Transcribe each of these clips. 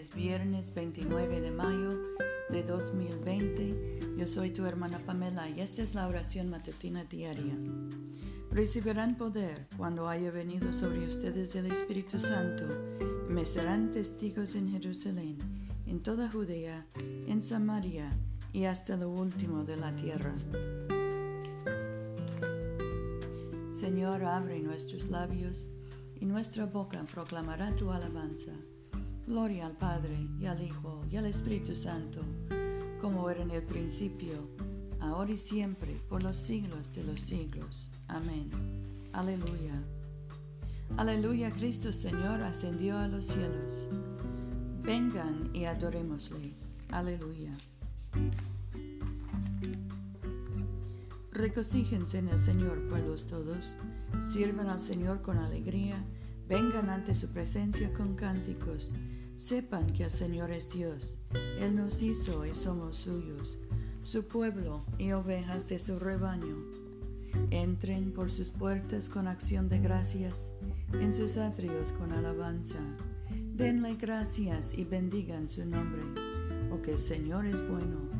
es viernes 29 de mayo de 2020. Yo soy tu hermana Pamela y esta es la oración matutina diaria. Recibirán poder cuando haya venido sobre ustedes el Espíritu Santo me serán testigos en Jerusalén, en toda Judea, en Samaria y hasta lo último de la tierra. Señor, abre nuestros labios y nuestra boca proclamará tu alabanza. Gloria al Padre y al Hijo y al Espíritu Santo, como era en el principio, ahora y siempre, por los siglos de los siglos. Amén. Aleluya. Aleluya, Cristo Señor ascendió a los cielos. Vengan y adorémosle. Aleluya. Recocíjense en el Señor, pueblos todos, sirvan al Señor con alegría, vengan ante su presencia con cánticos, sepan que el Señor es Dios, Él nos hizo y somos suyos, su pueblo y ovejas de su rebaño. Entren por sus puertas con acción de gracias, en sus atrios con alabanza. Denle gracias y bendigan su nombre, porque el Señor es bueno,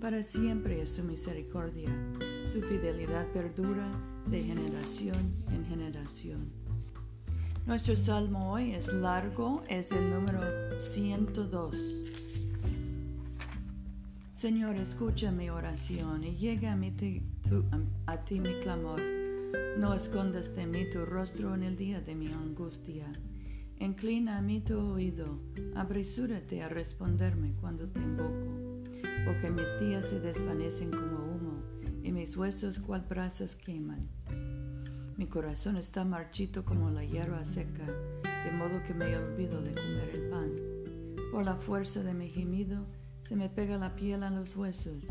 para siempre es su misericordia su fidelidad perdura de generación en generación. Nuestro salmo hoy es largo, es el número 102. Señor, escucha mi oración y llega a, a ti mi clamor. No escondas de mí tu rostro en el día de mi angustia. Inclina a mí tu oído, apresúrate a responderme cuando te invoco, porque mis días se desvanecen como y mis huesos cual brasas queman. Mi corazón está marchito como la hierba seca, de modo que me olvido de comer el pan. Por la fuerza de mi gemido se me pega la piel a los huesos.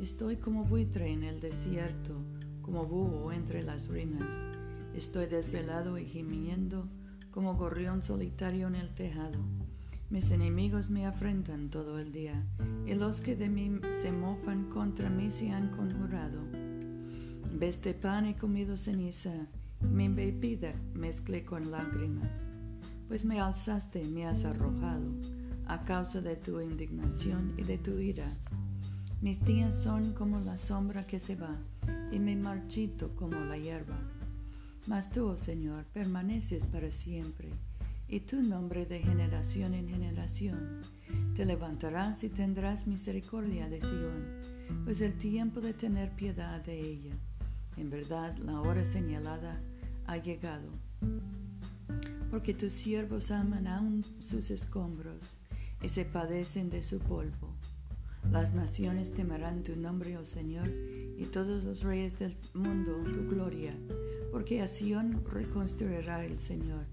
Estoy como buitre en el desierto, como búho entre las ruinas. Estoy desvelado y gimiendo como gorrión solitario en el tejado. Mis enemigos me afrentan todo el día, y los que de mí se mofan contra mí se han conjurado. Ves de pan he comido ceniza, mi bebida mezclé con lágrimas, pues me alzaste y me has arrojado, a causa de tu indignación y de tu ira. Mis días son como la sombra que se va, y me marchito como la hierba. Mas tú, oh Señor, permaneces para siempre y tu nombre de generación en generación. Te levantarás y tendrás misericordia de Sion, pues el tiempo de tener piedad de ella. En verdad, la hora señalada ha llegado. Porque tus siervos aman aún sus escombros y se padecen de su polvo. Las naciones temerán tu nombre, oh Señor, y todos los reyes del mundo tu gloria, porque a Sion reconstruirá el Señor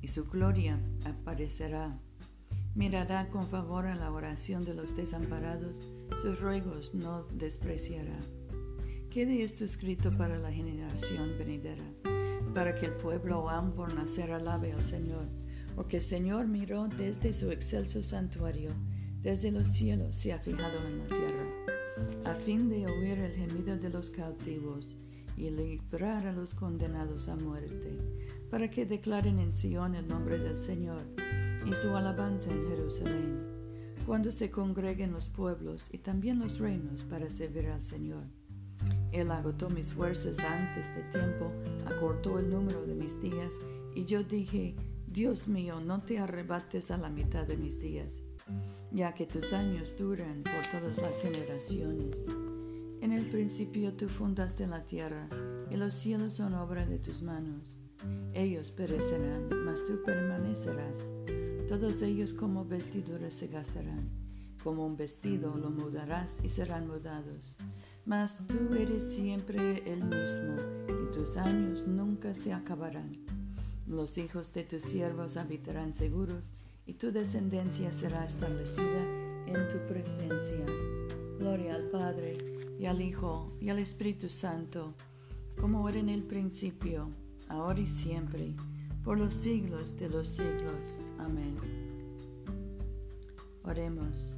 y su gloria aparecerá. Mirará con favor a la oración de los desamparados, sus ruegos no despreciará. Quede esto escrito para la generación venidera, para que el pueblo aún por nacer alabe al Señor, porque el Señor miró desde su excelso santuario, desde los cielos se ha fijado en la tierra, a fin de oír el gemido de los cautivos y librar a los condenados a muerte, para que declaren en Sion el nombre del Señor y su alabanza en Jerusalén, cuando se congreguen los pueblos y también los reinos para servir al Señor. Él agotó mis fuerzas antes de tiempo, acortó el número de mis días, y yo dije, Dios mío, no te arrebates a la mitad de mis días, ya que tus años duran por todas las generaciones. En el principio tú fundaste la tierra, y los cielos son obra de tus manos. Ellos perecerán, mas tú permanecerás. Todos ellos como vestiduras se gastarán. Como un vestido lo mudarás y serán mudados. Mas tú eres siempre el mismo, y tus años nunca se acabarán. Los hijos de tus siervos habitarán seguros, y tu descendencia será establecida en tu presencia. Gloria al Padre y al Hijo y al Espíritu Santo, como era en el principio, ahora y siempre, por los siglos de los siglos. Amén. Oremos.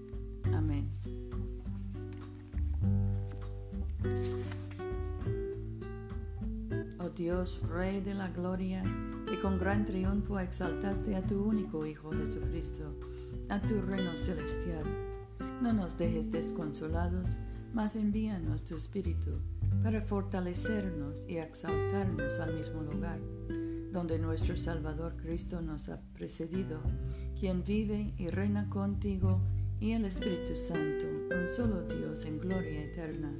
Amén. Oh Dios, Rey de la Gloria, que con gran triunfo exaltaste a tu único Hijo Jesucristo, a tu reino celestial. No nos dejes desconsolados, mas envíanos tu Espíritu para fortalecernos y exaltarnos al mismo lugar, donde nuestro Salvador Cristo nos ha precedido, quien vive y reina contigo y el Espíritu Santo, un solo Dios en gloria eterna.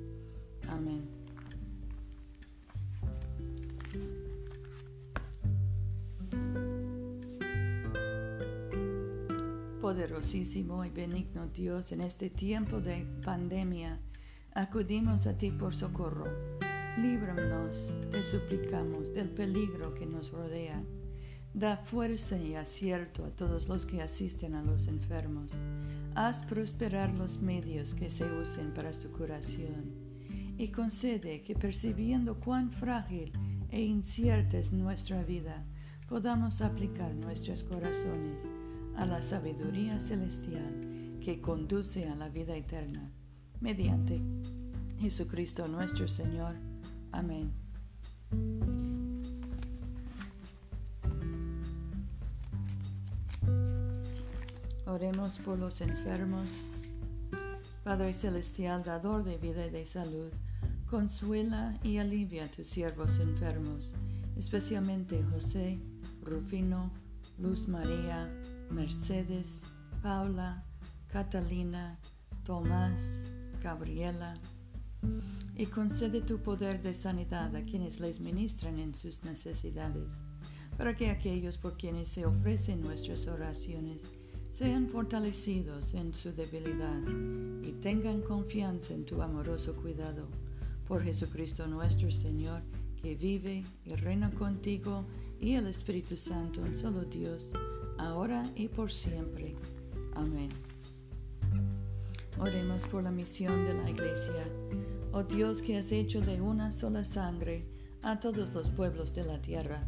Amén. Poderosísimo y benigno Dios, en este tiempo de pandemia, acudimos a ti por socorro. Líbranos, te suplicamos, del peligro que nos rodea. Da fuerza y acierto a todos los que asisten a los enfermos. Haz prosperar los medios que se usen para su curación. Y concede que percibiendo cuán frágil e incierta es nuestra vida, podamos aplicar nuestros corazones a la sabiduría celestial que conduce a la vida eterna, mediante Jesucristo nuestro Señor. Amén. Oremos por los enfermos. Padre Celestial, dador de vida y de salud, consuela y alivia a tus siervos enfermos, especialmente José, Rufino, Luz María, Mercedes, Paula, Catalina, Tomás, Gabriela, y concede tu poder de sanidad a quienes les ministran en sus necesidades, para que aquellos por quienes se ofrecen nuestras oraciones sean fortalecidos en su debilidad y tengan confianza en tu amoroso cuidado. Por Jesucristo nuestro Señor, que vive y reina contigo y el Espíritu Santo, un solo Dios, ahora y por siempre. Amén. Oremos por la misión de la Iglesia. Oh Dios que has hecho de una sola sangre a todos los pueblos de la tierra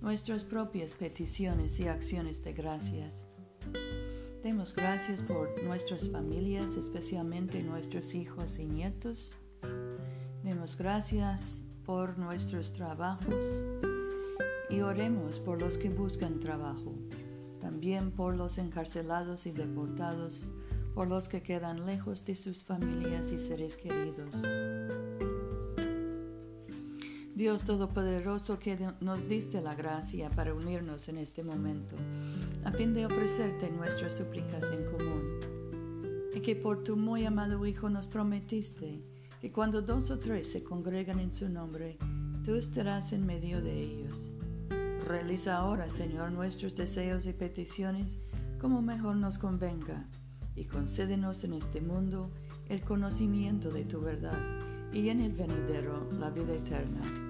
nuestras propias peticiones y acciones de gracias. Demos gracias por nuestras familias, especialmente nuestros hijos y nietos. Demos gracias por nuestros trabajos y oremos por los que buscan trabajo, también por los encarcelados y deportados, por los que quedan lejos de sus familias y seres queridos. Dios Todopoderoso que nos diste la gracia para unirnos en este momento, a fin de ofrecerte nuestras súplicas en común, y que por tu muy amado Hijo nos prometiste que cuando dos o tres se congregan en su nombre, tú estarás en medio de ellos. Realiza ahora, Señor, nuestros deseos y peticiones como mejor nos convenga y concédenos en este mundo el conocimiento de tu verdad y en el venidero la vida eterna.